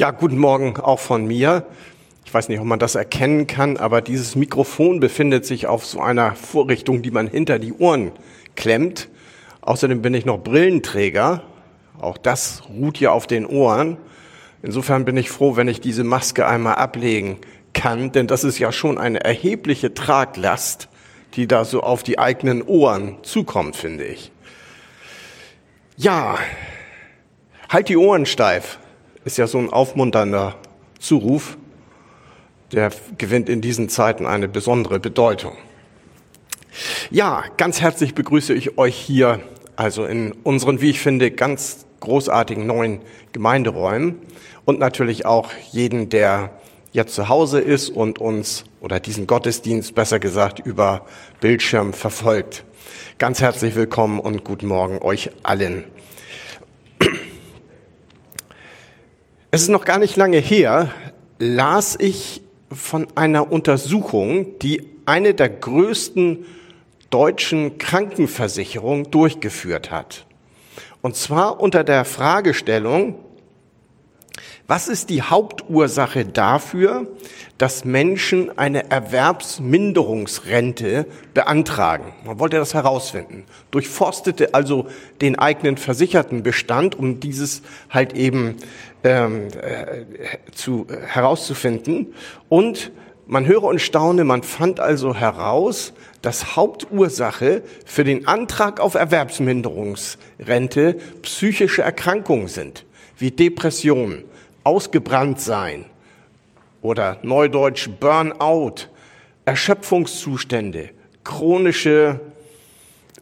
Ja, guten Morgen auch von mir. Ich weiß nicht, ob man das erkennen kann, aber dieses Mikrofon befindet sich auf so einer Vorrichtung, die man hinter die Ohren klemmt. Außerdem bin ich noch Brillenträger. Auch das ruht ja auf den Ohren. Insofern bin ich froh, wenn ich diese Maske einmal ablegen kann, denn das ist ja schon eine erhebliche Traglast, die da so auf die eigenen Ohren zukommt, finde ich. Ja, halt die Ohren steif ist ja so ein aufmunternder Zuruf, der gewinnt in diesen Zeiten eine besondere Bedeutung. Ja, ganz herzlich begrüße ich euch hier, also in unseren, wie ich finde, ganz großartigen neuen Gemeinderäumen und natürlich auch jeden, der jetzt zu Hause ist und uns oder diesen Gottesdienst besser gesagt über Bildschirm verfolgt. Ganz herzlich willkommen und guten Morgen euch allen. Es ist noch gar nicht lange her, las ich von einer Untersuchung, die eine der größten deutschen Krankenversicherungen durchgeführt hat. Und zwar unter der Fragestellung, was ist die Hauptursache dafür, dass Menschen eine Erwerbsminderungsrente beantragen? Man wollte das herausfinden. Durchforstete also den eigenen Versichertenbestand, um dieses halt eben ähm, äh, zu, äh, herauszufinden. Und man höre und staune, man fand also heraus, dass Hauptursache für den Antrag auf Erwerbsminderungsrente psychische Erkrankungen sind, wie Depressionen, ausgebrannt sein oder neudeutsch Burnout, Erschöpfungszustände, chronische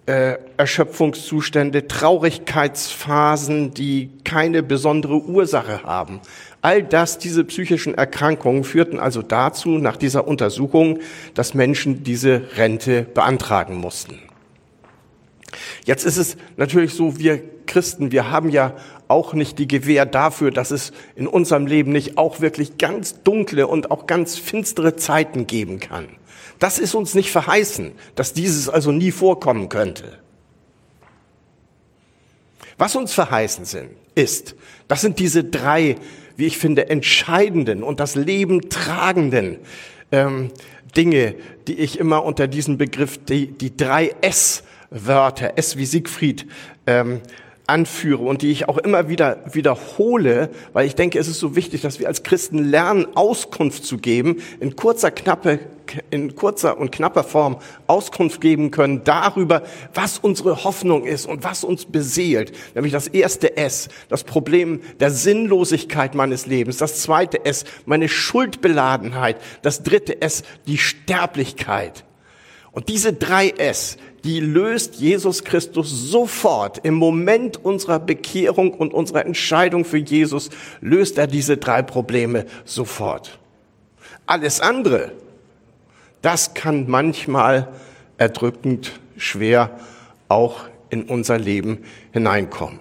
äh, Erschöpfungszustände, Traurigkeitsphasen, die keine besondere Ursache haben. All das, diese psychischen Erkrankungen führten also dazu, nach dieser Untersuchung, dass Menschen diese Rente beantragen mussten. Jetzt ist es natürlich so, wir Christen, wir haben ja auch nicht die Gewähr dafür, dass es in unserem Leben nicht auch wirklich ganz dunkle und auch ganz finstere Zeiten geben kann. Das ist uns nicht verheißen, dass dieses also nie vorkommen könnte. Was uns verheißen sind, ist, das sind diese drei, wie ich finde, entscheidenden und das Leben tragenden ähm, Dinge, die ich immer unter diesem Begriff die, die drei S-Wörter, S wie Siegfried, ähm, anführe und die ich auch immer wieder wiederhole, weil ich denke, es ist so wichtig, dass wir als Christen lernen, Auskunft zu geben, in kurzer, knappe, in kurzer und knapper Form Auskunft geben können darüber, was unsere Hoffnung ist und was uns beseelt. Nämlich das erste S, das Problem der Sinnlosigkeit meines Lebens. Das zweite S, meine Schuldbeladenheit. Das dritte S, die Sterblichkeit. Und diese drei S, die löst Jesus Christus sofort. Im Moment unserer Bekehrung und unserer Entscheidung für Jesus löst er diese drei Probleme sofort. Alles andere, das kann manchmal erdrückend schwer auch in unser Leben hineinkommen.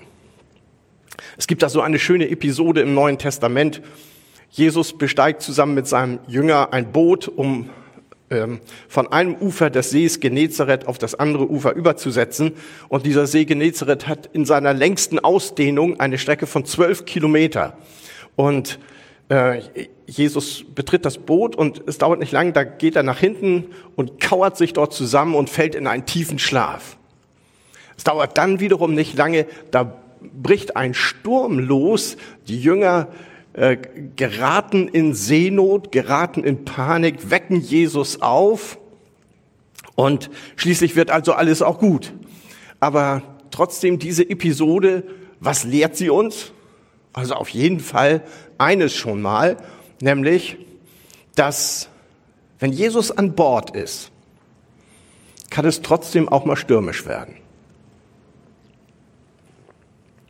Es gibt da so eine schöne Episode im Neuen Testament. Jesus besteigt zusammen mit seinem Jünger ein Boot, um von einem Ufer des Sees Genezareth auf das andere Ufer überzusetzen. Und dieser See Genezareth hat in seiner längsten Ausdehnung eine Strecke von zwölf Kilometer. Und äh, Jesus betritt das Boot und es dauert nicht lang, da geht er nach hinten und kauert sich dort zusammen und fällt in einen tiefen Schlaf. Es dauert dann wiederum nicht lange, da bricht ein Sturm los, die Jünger äh, geraten in Seenot, geraten in Panik, wecken Jesus auf und schließlich wird also alles auch gut. Aber trotzdem diese Episode, was lehrt sie uns? Also auf jeden Fall eines schon mal, nämlich, dass wenn Jesus an Bord ist, kann es trotzdem auch mal stürmisch werden.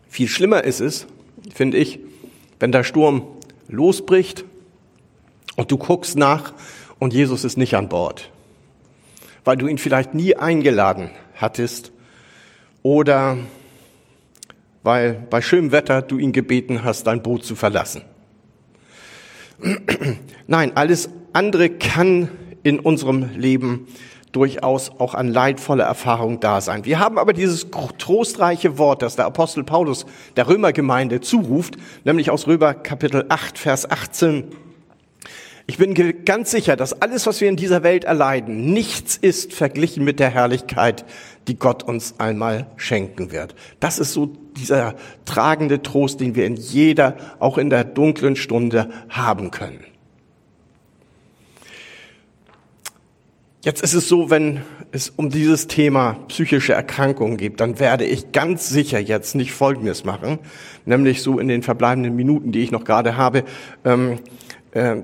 Viel schlimmer ist es, finde ich, wenn der Sturm losbricht und du guckst nach und Jesus ist nicht an Bord, weil du ihn vielleicht nie eingeladen hattest oder weil bei schönem Wetter du ihn gebeten hast, dein Boot zu verlassen. Nein, alles andere kann in unserem Leben durchaus auch an leidvolle Erfahrung da sein. Wir haben aber dieses trostreiche Wort, das der Apostel Paulus der Römergemeinde zuruft, nämlich aus Römer Kapitel 8, Vers 18. Ich bin ganz sicher, dass alles, was wir in dieser Welt erleiden, nichts ist verglichen mit der Herrlichkeit, die Gott uns einmal schenken wird. Das ist so dieser tragende Trost, den wir in jeder, auch in der dunklen Stunde haben können. Jetzt ist es so, wenn es um dieses Thema psychische Erkrankungen geht, dann werde ich ganz sicher jetzt nicht Folgendes machen, nämlich so in den verbleibenden Minuten, die ich noch gerade habe, ähm, äh,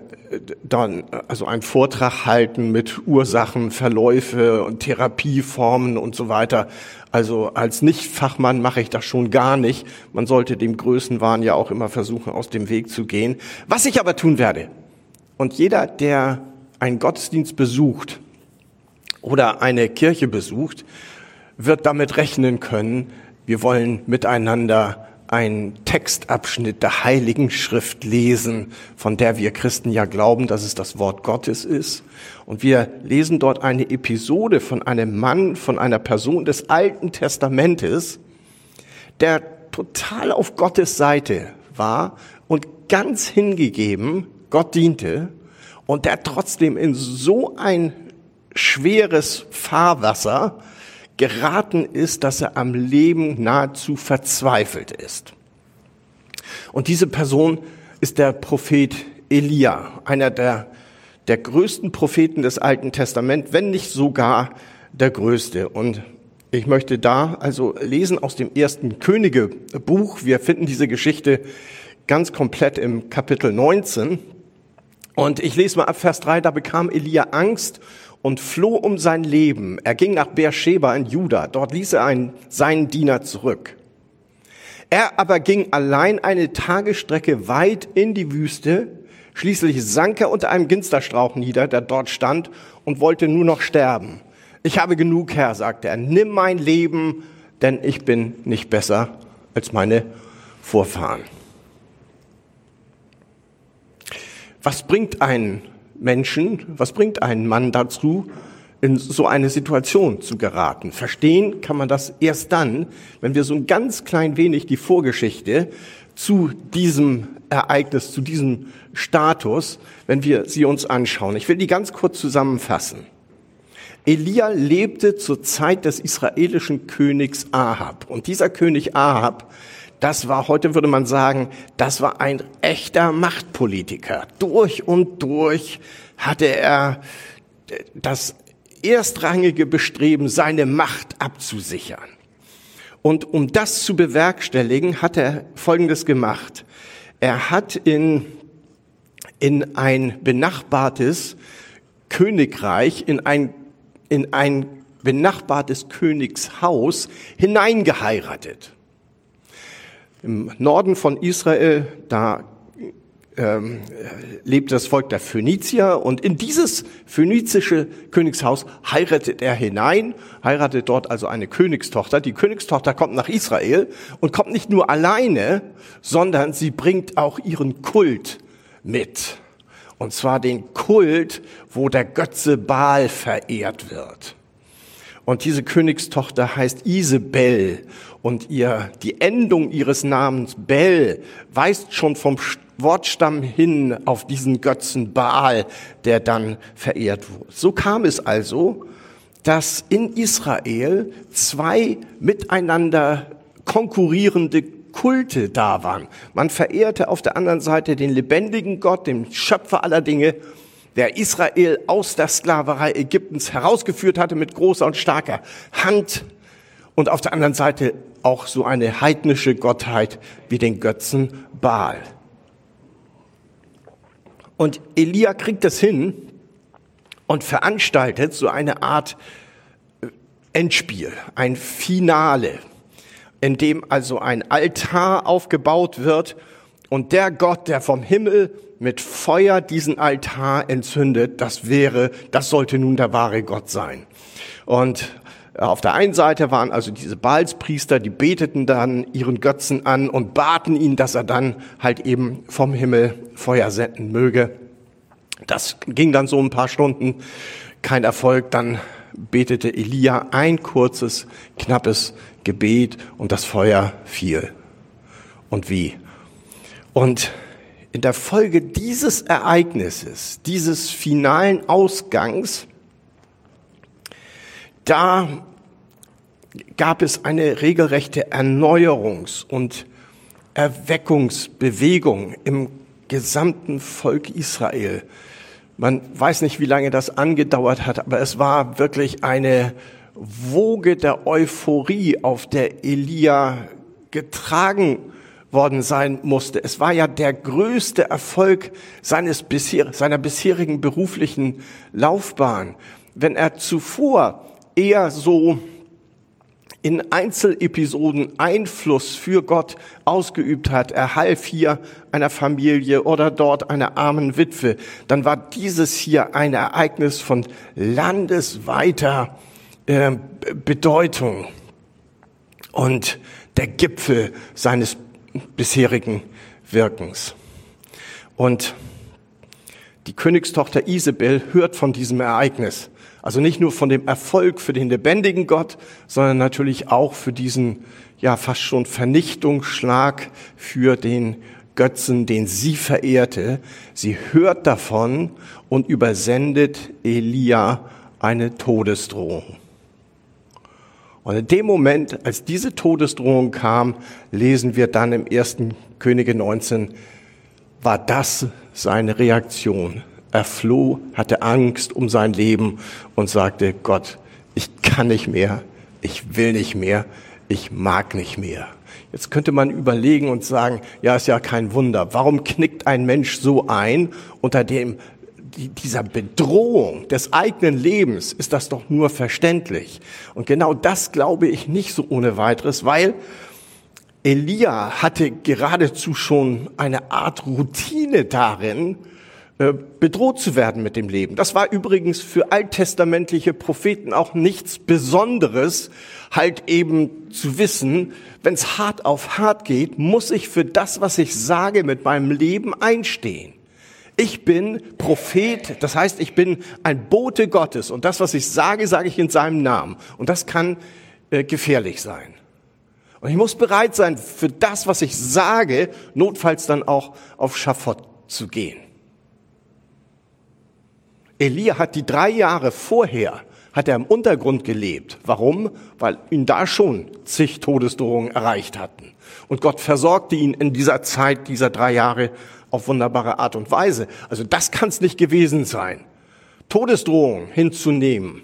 dann also einen Vortrag halten mit Ursachen, Verläufe und Therapieformen und so weiter. Also als Nichtfachmann mache ich das schon gar nicht. Man sollte dem Größenwahn ja auch immer versuchen, aus dem Weg zu gehen. Was ich aber tun werde, und jeder, der einen Gottesdienst besucht, oder eine Kirche besucht, wird damit rechnen können, wir wollen miteinander einen Textabschnitt der Heiligen Schrift lesen, von der wir Christen ja glauben, dass es das Wort Gottes ist. Und wir lesen dort eine Episode von einem Mann, von einer Person des Alten Testamentes, der total auf Gottes Seite war und ganz hingegeben Gott diente und der trotzdem in so ein schweres Fahrwasser geraten ist, dass er am Leben nahezu verzweifelt ist. Und diese Person ist der Prophet Elia, einer der, der größten Propheten des Alten Testaments, wenn nicht sogar der größte. Und ich möchte da also lesen aus dem ersten Königebuch. Wir finden diese Geschichte ganz komplett im Kapitel 19. Und ich lese mal ab Vers 3, da bekam Elia Angst und floh um sein Leben. Er ging nach Beersheba in Juda. Dort ließ er einen, seinen Diener zurück. Er aber ging allein eine Tagesstrecke weit in die Wüste. Schließlich sank er unter einem Ginsterstrauch nieder, der dort stand, und wollte nur noch sterben. Ich habe genug, Herr, sagte er. Nimm mein Leben, denn ich bin nicht besser als meine Vorfahren. Was bringt einen Menschen, was bringt einen Mann dazu, in so eine Situation zu geraten? Verstehen kann man das erst dann, wenn wir so ein ganz klein wenig die Vorgeschichte zu diesem Ereignis, zu diesem Status, wenn wir sie uns anschauen. Ich will die ganz kurz zusammenfassen. Elia lebte zur Zeit des israelischen Königs Ahab. Und dieser König Ahab das war, heute würde man sagen, das war ein echter Machtpolitiker. Durch und durch hatte er das erstrangige Bestreben, seine Macht abzusichern. Und um das zu bewerkstelligen, hat er Folgendes gemacht. Er hat in, in ein benachbartes Königreich, in ein, in ein benachbartes Königshaus hineingeheiratet. Im Norden von Israel, da ähm, lebt das Volk der Phönizier und in dieses phönizische Königshaus heiratet er hinein, heiratet dort also eine Königstochter. Die Königstochter kommt nach Israel und kommt nicht nur alleine, sondern sie bringt auch ihren Kult mit. Und zwar den Kult, wo der Götze Baal verehrt wird. Und diese Königstochter heißt Isabel und ihr, die Endung ihres Namens Bel weist schon vom Wortstamm hin auf diesen Götzen Baal, der dann verehrt wurde. So kam es also, dass in Israel zwei miteinander konkurrierende Kulte da waren. Man verehrte auf der anderen Seite den lebendigen Gott, den Schöpfer aller Dinge, der Israel aus der Sklaverei Ägyptens herausgeführt hatte mit großer und starker Hand und auf der anderen Seite auch so eine heidnische Gottheit wie den Götzen Baal. Und Elia kriegt es hin und veranstaltet so eine Art äh, Endspiel, ein Finale, in dem also ein Altar aufgebaut wird und der Gott, der vom Himmel mit Feuer diesen Altar entzündet, das wäre, das sollte nun der wahre Gott sein. Und auf der einen Seite waren also diese Baalspriester, die beteten dann ihren Götzen an und baten ihn, dass er dann halt eben vom Himmel Feuer senden möge. Das ging dann so ein paar Stunden, kein Erfolg, dann betete Elia ein kurzes, knappes Gebet und das Feuer fiel. Und wie? Und in der Folge dieses Ereignisses, dieses finalen Ausgangs, da gab es eine regelrechte Erneuerungs- und Erweckungsbewegung im gesamten Volk Israel. Man weiß nicht, wie lange das angedauert hat, aber es war wirklich eine Woge der Euphorie, auf der Elia getragen worden sein musste. Es war ja der größte Erfolg seines bisher, seiner bisherigen beruflichen Laufbahn. Wenn er zuvor eher so in Einzelepisoden Einfluss für Gott ausgeübt hat. Er half hier einer Familie oder dort einer armen Witwe. Dann war dieses hier ein Ereignis von landesweiter äh, Bedeutung und der Gipfel seines bisherigen Wirkens. Und die Königstochter Isabel hört von diesem Ereignis also nicht nur von dem Erfolg für den lebendigen Gott, sondern natürlich auch für diesen, ja, fast schon Vernichtungsschlag für den Götzen, den sie verehrte. Sie hört davon und übersendet Elia eine Todesdrohung. Und in dem Moment, als diese Todesdrohung kam, lesen wir dann im ersten Könige 19, war das seine Reaktion. Er floh, hatte Angst um sein Leben und sagte, Gott, ich kann nicht mehr, ich will nicht mehr, ich mag nicht mehr. Jetzt könnte man überlegen und sagen, ja, ist ja kein Wunder. Warum knickt ein Mensch so ein unter dem dieser Bedrohung des eigenen Lebens ist das doch nur verständlich. Und genau das glaube ich nicht so ohne weiteres, weil Elia hatte geradezu schon eine Art Routine darin, bedroht zu werden mit dem Leben. Das war übrigens für alttestamentliche Propheten auch nichts Besonderes, halt eben zu wissen, wenn es hart auf hart geht, muss ich für das, was ich sage, mit meinem Leben einstehen. Ich bin Prophet, das heißt, ich bin ein Bote Gottes und das, was ich sage, sage ich in seinem Namen. Und das kann äh, gefährlich sein. Und ich muss bereit sein, für das, was ich sage, notfalls dann auch auf Schafott zu gehen. Elia hat die drei Jahre vorher, hat er im Untergrund gelebt. Warum? Weil ihn da schon zig Todesdrohungen erreicht hatten. Und Gott versorgte ihn in dieser Zeit dieser drei Jahre auf wunderbare Art und Weise. Also das kann es nicht gewesen sein. Todesdrohungen hinzunehmen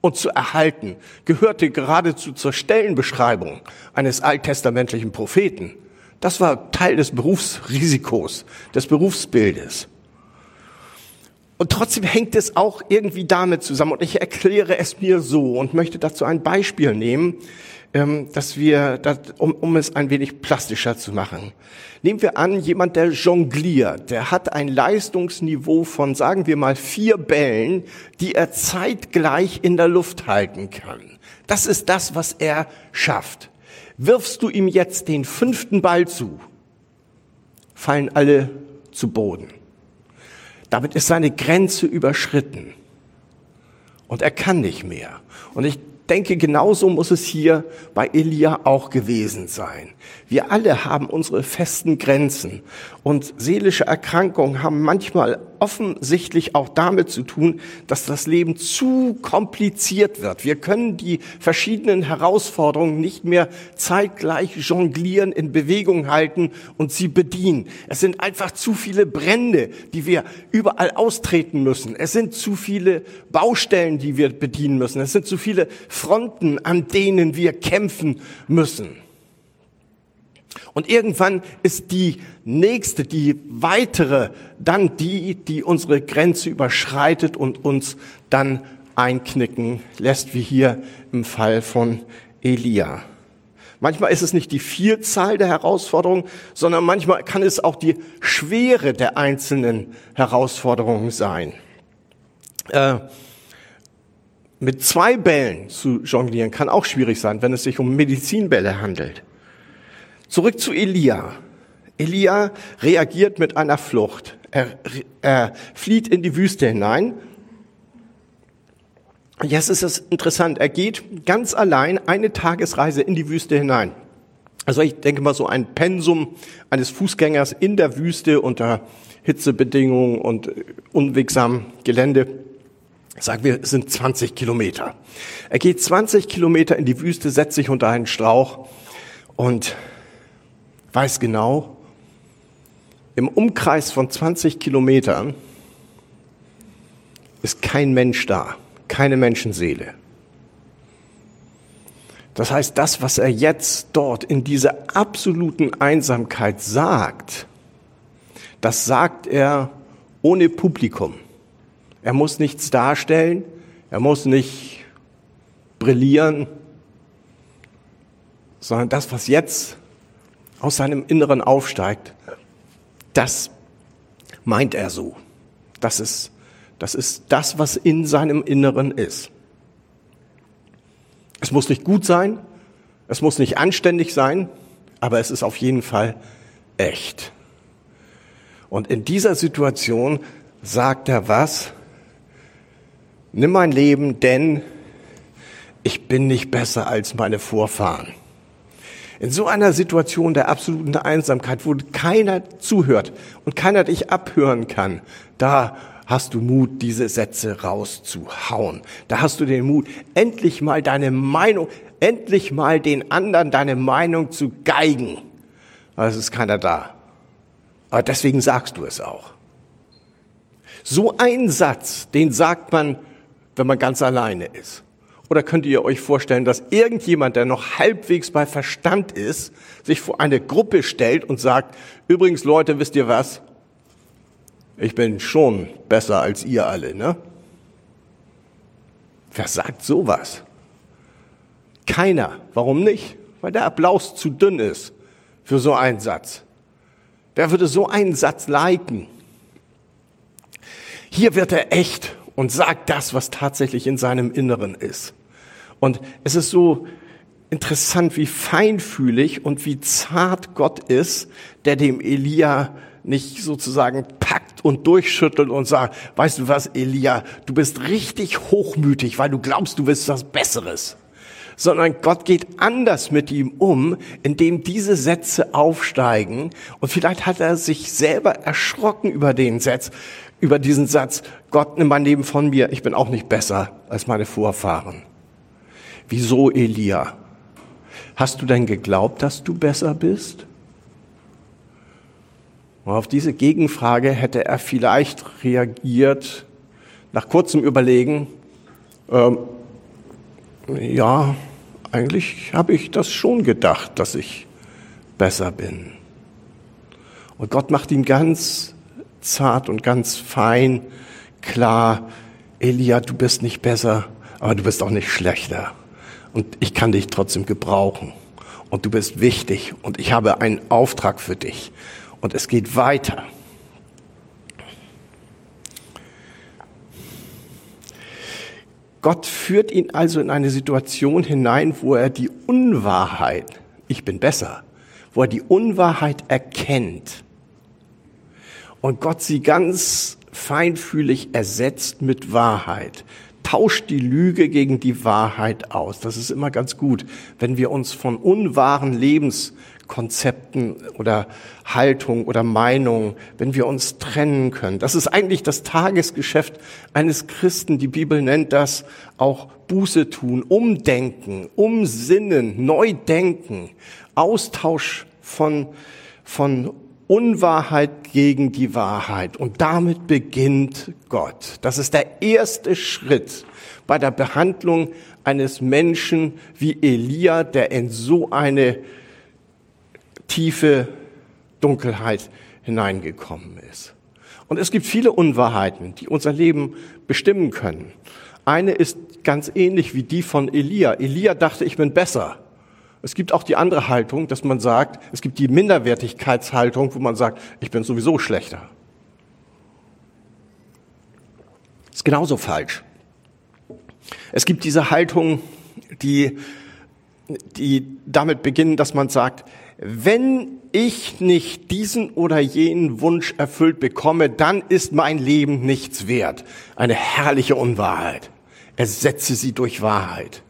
und zu erhalten, gehörte geradezu zur Stellenbeschreibung eines alttestamentlichen Propheten. Das war Teil des Berufsrisikos, des Berufsbildes. Und trotzdem hängt es auch irgendwie damit zusammen. Und ich erkläre es mir so und möchte dazu ein Beispiel nehmen, ähm, dass wir, um, um es ein wenig plastischer zu machen. Nehmen wir an, jemand, der jongliert, der hat ein Leistungsniveau von, sagen wir mal, vier Bällen, die er zeitgleich in der Luft halten kann. Das ist das, was er schafft. Wirfst du ihm jetzt den fünften Ball zu, fallen alle zu Boden. Damit ist seine Grenze überschritten. Und er kann nicht mehr. Und ich denke, genauso muss es hier bei Elia auch gewesen sein. Wir alle haben unsere festen Grenzen und seelische Erkrankungen haben manchmal offensichtlich auch damit zu tun, dass das Leben zu kompliziert wird. Wir können die verschiedenen Herausforderungen nicht mehr zeitgleich jonglieren, in Bewegung halten und sie bedienen. Es sind einfach zu viele Brände, die wir überall austreten müssen. Es sind zu viele Baustellen, die wir bedienen müssen. Es sind zu viele Fronten, an denen wir kämpfen müssen. Und irgendwann ist die nächste, die weitere, dann die, die unsere Grenze überschreitet und uns dann einknicken lässt, wie hier im Fall von Elia. Manchmal ist es nicht die Vielzahl der Herausforderungen, sondern manchmal kann es auch die Schwere der einzelnen Herausforderungen sein. Äh, mit zwei Bällen zu jonglieren kann auch schwierig sein, wenn es sich um Medizinbälle handelt. Zurück zu Elia. Elia reagiert mit einer Flucht. Er, er flieht in die Wüste hinein. Jetzt ist es interessant. Er geht ganz allein eine Tagesreise in die Wüste hinein. Also ich denke mal so ein Pensum eines Fußgängers in der Wüste unter Hitzebedingungen und unwegsamem Gelände. Sagen wir, es sind 20 Kilometer. Er geht 20 Kilometer in die Wüste, setzt sich unter einen Strauch und weiß genau, im Umkreis von 20 Kilometern ist kein Mensch da, keine Menschenseele. Das heißt, das, was er jetzt dort in dieser absoluten Einsamkeit sagt, das sagt er ohne Publikum. Er muss nichts darstellen, er muss nicht brillieren, sondern das, was jetzt aus seinem Inneren aufsteigt, das meint er so. Das ist, das ist das, was in seinem Inneren ist. Es muss nicht gut sein, es muss nicht anständig sein, aber es ist auf jeden Fall echt. Und in dieser Situation sagt er was? Nimm mein Leben, denn ich bin nicht besser als meine Vorfahren. In so einer Situation der absoluten Einsamkeit, wo keiner zuhört und keiner dich abhören kann, da hast du Mut, diese Sätze rauszuhauen. Da hast du den Mut, endlich mal deine Meinung, endlich mal den anderen deine Meinung zu geigen. Aber es ist keiner da. Aber deswegen sagst du es auch. So ein Satz, den sagt man, wenn man ganz alleine ist. Oder könnt ihr euch vorstellen, dass irgendjemand, der noch halbwegs bei Verstand ist, sich vor eine Gruppe stellt und sagt, übrigens Leute, wisst ihr was? Ich bin schon besser als ihr alle, ne? Wer sagt sowas? Keiner. Warum nicht? Weil der Applaus zu dünn ist für so einen Satz. Wer würde so einen Satz liken? Hier wird er echt und sagt das, was tatsächlich in seinem Inneren ist. Und es ist so interessant, wie feinfühlig und wie zart Gott ist, der dem Elia nicht sozusagen packt und durchschüttelt und sagt, weißt du was, Elia, du bist richtig hochmütig, weil du glaubst, du bist was Besseres. Sondern Gott geht anders mit ihm um, indem diese Sätze aufsteigen. Und vielleicht hat er sich selber erschrocken über den Satz, über diesen Satz, Gott nimm mein Leben von mir, ich bin auch nicht besser als meine Vorfahren. Wieso, Elia? Hast du denn geglaubt, dass du besser bist? Und auf diese Gegenfrage hätte er vielleicht reagiert, nach kurzem Überlegen, ähm, ja, eigentlich habe ich das schon gedacht, dass ich besser bin. Und Gott macht ihm ganz zart und ganz fein klar, Elia, du bist nicht besser, aber du bist auch nicht schlechter. Und ich kann dich trotzdem gebrauchen. Und du bist wichtig und ich habe einen Auftrag für dich. Und es geht weiter. Gott führt ihn also in eine Situation hinein, wo er die Unwahrheit, ich bin besser, wo er die Unwahrheit erkennt und Gott sie ganz feinfühlig ersetzt mit Wahrheit tauscht die Lüge gegen die Wahrheit aus. Das ist immer ganz gut, wenn wir uns von unwahren Lebenskonzepten oder Haltung oder Meinung, wenn wir uns trennen können. Das ist eigentlich das Tagesgeschäft eines Christen. Die Bibel nennt das auch Buße tun, umdenken, umsinnen, neu denken, Austausch von, von Unwahrheit gegen die Wahrheit. Und damit beginnt Gott. Das ist der erste Schritt bei der Behandlung eines Menschen wie Elia, der in so eine tiefe Dunkelheit hineingekommen ist. Und es gibt viele Unwahrheiten, die unser Leben bestimmen können. Eine ist ganz ähnlich wie die von Elia. Elia dachte, ich bin besser. Es gibt auch die andere Haltung, dass man sagt, es gibt die Minderwertigkeitshaltung, wo man sagt, ich bin sowieso schlechter. Ist genauso falsch. Es gibt diese Haltung, die, die damit beginnen, dass man sagt, wenn ich nicht diesen oder jenen Wunsch erfüllt bekomme, dann ist mein Leben nichts wert. Eine herrliche Unwahrheit. Ersetze sie durch Wahrheit.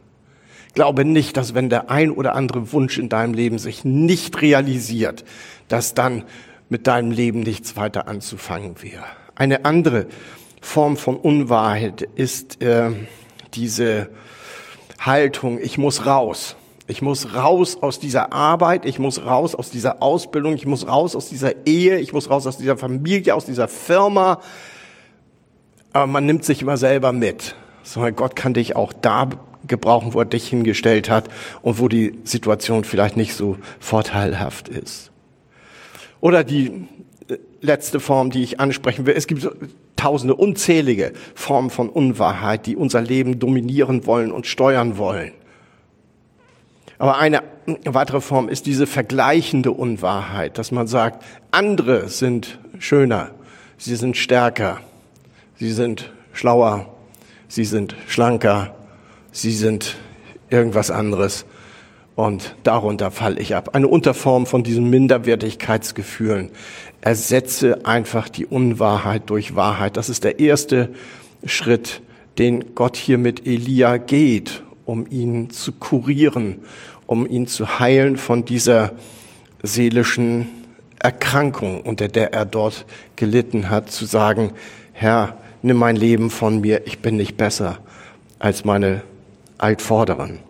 Glaube nicht, dass wenn der ein oder andere Wunsch in deinem Leben sich nicht realisiert, dass dann mit deinem Leben nichts weiter anzufangen wäre. Eine andere Form von Unwahrheit ist äh, diese Haltung, ich muss raus. Ich muss raus aus dieser Arbeit, ich muss raus aus dieser Ausbildung, ich muss raus aus dieser Ehe, ich muss raus aus dieser Familie, aus dieser Firma. Aber man nimmt sich immer selber mit. Sondern Gott kann dich auch da gebrauchen, wo er dich hingestellt hat und wo die Situation vielleicht nicht so vorteilhaft ist. Oder die äh, letzte Form, die ich ansprechen will. Es gibt tausende, unzählige Formen von Unwahrheit, die unser Leben dominieren wollen und steuern wollen. Aber eine weitere Form ist diese vergleichende Unwahrheit, dass man sagt, andere sind schöner, sie sind stärker, sie sind schlauer, sie sind schlanker, sie sind irgendwas anderes. Und darunter falle ich ab. Eine Unterform von diesen Minderwertigkeitsgefühlen. Ersetze einfach die Unwahrheit durch Wahrheit. Das ist der erste Schritt, den Gott hier mit Elia geht, um ihn zu kurieren, um ihn zu heilen von dieser seelischen Erkrankung, unter der er dort gelitten hat, zu sagen, Herr, nimm mein Leben von mir, ich bin nicht besser als meine Altvorderen.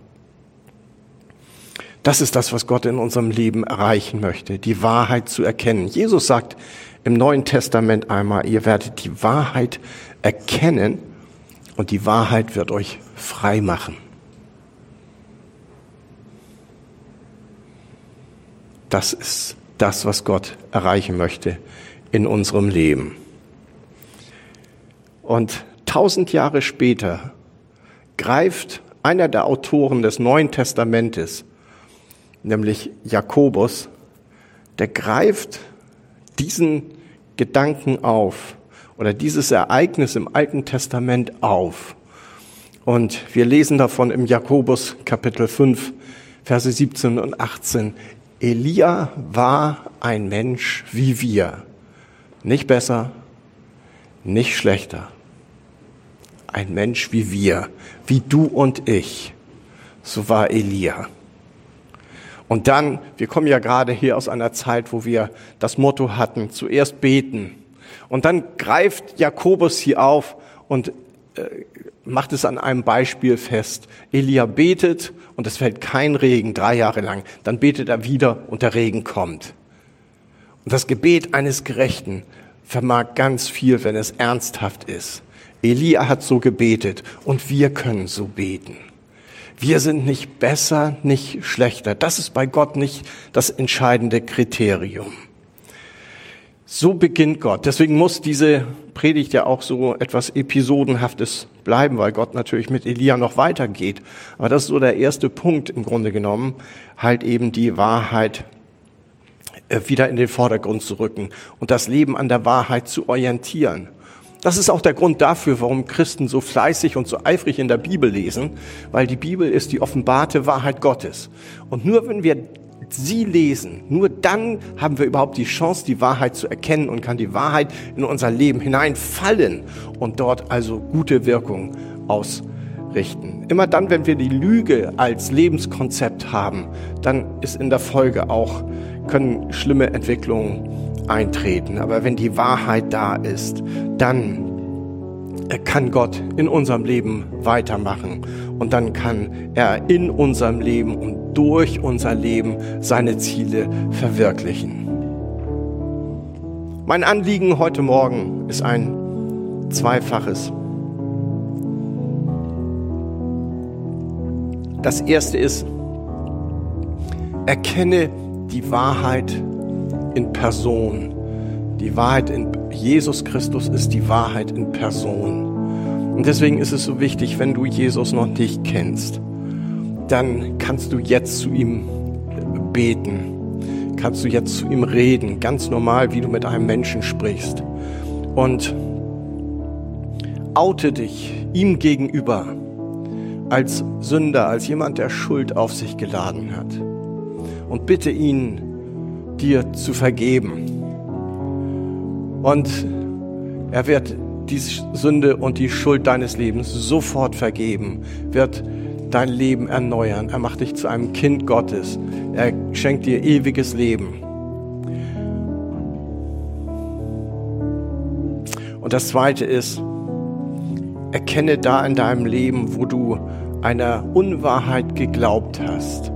Das ist das, was Gott in unserem Leben erreichen möchte, die Wahrheit zu erkennen. Jesus sagt im Neuen Testament einmal, ihr werdet die Wahrheit erkennen und die Wahrheit wird euch frei machen. Das ist das, was Gott erreichen möchte in unserem Leben. Und tausend Jahre später greift einer der Autoren des Neuen Testamentes nämlich Jakobus, der greift diesen Gedanken auf oder dieses Ereignis im Alten Testament auf. Und wir lesen davon im Jakobus Kapitel 5, Verse 17 und 18. Elia war ein Mensch wie wir. Nicht besser, nicht schlechter. Ein Mensch wie wir, wie du und ich. So war Elia. Und dann, wir kommen ja gerade hier aus einer Zeit, wo wir das Motto hatten, zuerst beten. Und dann greift Jakobus hier auf und äh, macht es an einem Beispiel fest. Elia betet und es fällt kein Regen drei Jahre lang. Dann betet er wieder und der Regen kommt. Und das Gebet eines Gerechten vermag ganz viel, wenn es ernsthaft ist. Elia hat so gebetet und wir können so beten. Wir sind nicht besser, nicht schlechter. Das ist bei Gott nicht das entscheidende Kriterium. So beginnt Gott. Deswegen muss diese Predigt ja auch so etwas Episodenhaftes bleiben, weil Gott natürlich mit Elia noch weitergeht. Aber das ist so der erste Punkt im Grunde genommen, halt eben die Wahrheit äh, wieder in den Vordergrund zu rücken und das Leben an der Wahrheit zu orientieren. Das ist auch der Grund dafür, warum Christen so fleißig und so eifrig in der Bibel lesen, weil die Bibel ist die offenbarte Wahrheit Gottes. Und nur wenn wir sie lesen, nur dann haben wir überhaupt die Chance, die Wahrheit zu erkennen und kann die Wahrheit in unser Leben hineinfallen und dort also gute Wirkung ausrichten. Immer dann, wenn wir die Lüge als Lebenskonzept haben, dann ist in der Folge auch, können schlimme Entwicklungen eintreten. Aber wenn die Wahrheit da ist, dann kann Gott in unserem Leben weitermachen. Und dann kann er in unserem Leben und durch unser Leben seine Ziele verwirklichen. Mein Anliegen heute Morgen ist ein zweifaches. Das erste ist, erkenne die Wahrheit in Person. Die Wahrheit in Jesus Christus ist die Wahrheit in Person. Und deswegen ist es so wichtig, wenn du Jesus noch nicht kennst, dann kannst du jetzt zu ihm beten, kannst du jetzt zu ihm reden, ganz normal, wie du mit einem Menschen sprichst. Und oute dich ihm gegenüber als Sünder, als jemand, der Schuld auf sich geladen hat. Und bitte ihn, dir zu vergeben. Und er wird die Sünde und die Schuld deines Lebens sofort vergeben, wird dein Leben erneuern. Er macht dich zu einem Kind Gottes. Er schenkt dir ewiges Leben. Und das Zweite ist, erkenne da in deinem Leben, wo du einer Unwahrheit geglaubt hast.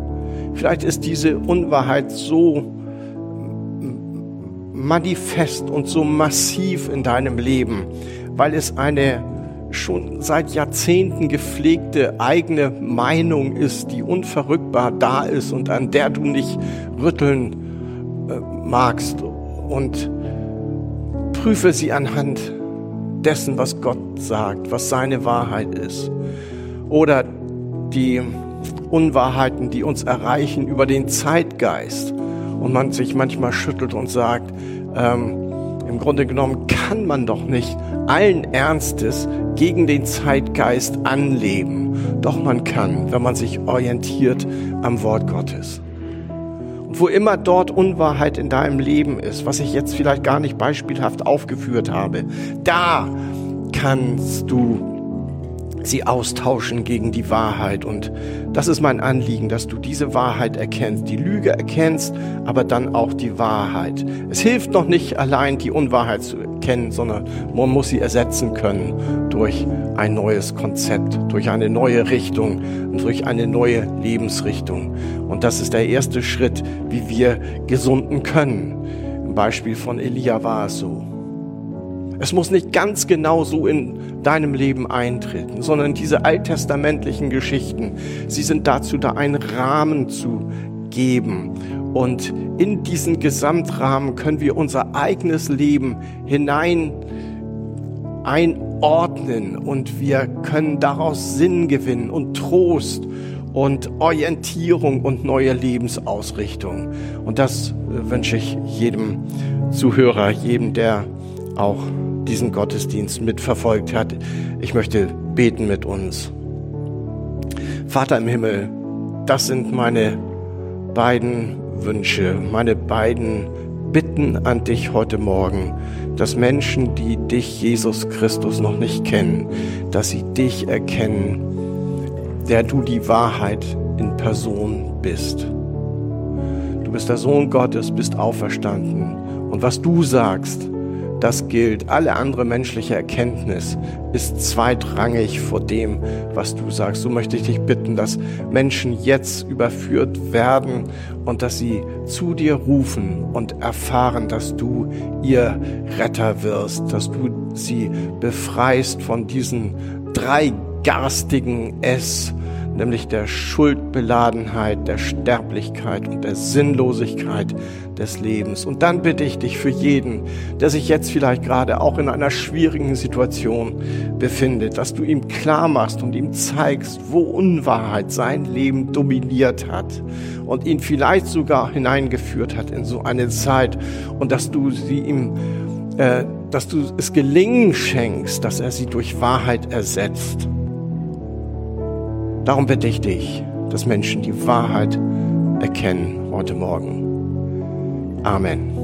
Vielleicht ist diese Unwahrheit so manifest und so massiv in deinem Leben, weil es eine schon seit Jahrzehnten gepflegte eigene Meinung ist, die unverrückbar da ist und an der du nicht rütteln äh, magst. Und prüfe sie anhand dessen, was Gott sagt, was seine Wahrheit ist. Oder die Unwahrheiten, die uns erreichen über den Zeitgeist und man sich manchmal schüttelt und sagt, ähm, im Grunde genommen kann man doch nicht allen Ernstes gegen den Zeitgeist anleben. Doch man kann, wenn man sich orientiert am Wort Gottes. Und wo immer dort Unwahrheit in deinem Leben ist, was ich jetzt vielleicht gar nicht beispielhaft aufgeführt habe, da kannst du sie austauschen gegen die Wahrheit. Und das ist mein Anliegen, dass du diese Wahrheit erkennst, die Lüge erkennst, aber dann auch die Wahrheit. Es hilft noch nicht allein, die Unwahrheit zu erkennen, sondern man muss sie ersetzen können durch ein neues Konzept, durch eine neue Richtung und durch eine neue Lebensrichtung. Und das ist der erste Schritt, wie wir gesunden können. Im Beispiel von Elia war es so. Es muss nicht ganz genau so in deinem Leben eintreten, sondern diese alttestamentlichen Geschichten, sie sind dazu da, einen Rahmen zu geben. Und in diesen Gesamtrahmen können wir unser eigenes Leben hinein einordnen und wir können daraus Sinn gewinnen und Trost und Orientierung und neue Lebensausrichtung. Und das wünsche ich jedem Zuhörer, jedem, der auch diesen Gottesdienst mitverfolgt hat. Ich möchte beten mit uns. Vater im Himmel, das sind meine beiden Wünsche, meine beiden Bitten an dich heute Morgen, dass Menschen, die dich, Jesus Christus, noch nicht kennen, dass sie dich erkennen, der du die Wahrheit in Person bist. Du bist der Sohn Gottes, bist auferstanden. Und was du sagst, das gilt. Alle andere menschliche Erkenntnis ist zweitrangig vor dem, was du sagst. So möchte ich dich bitten, dass Menschen jetzt überführt werden und dass sie zu dir rufen und erfahren, dass du ihr Retter wirst, dass du sie befreist von diesen drei garstigen S, nämlich der Schuldbeladenheit, der Sterblichkeit und der Sinnlosigkeit des Lebens. Und dann bitte ich dich für jeden, der sich jetzt vielleicht gerade auch in einer schwierigen Situation befindet, dass du ihm klar machst und ihm zeigst, wo Unwahrheit sein Leben dominiert hat und ihn vielleicht sogar hineingeführt hat in so eine Zeit und dass du sie ihm äh, dass du es gelingen schenkst, dass er sie durch Wahrheit ersetzt. Darum bitte ich dich, dass Menschen die Wahrheit erkennen heute Morgen. Amen.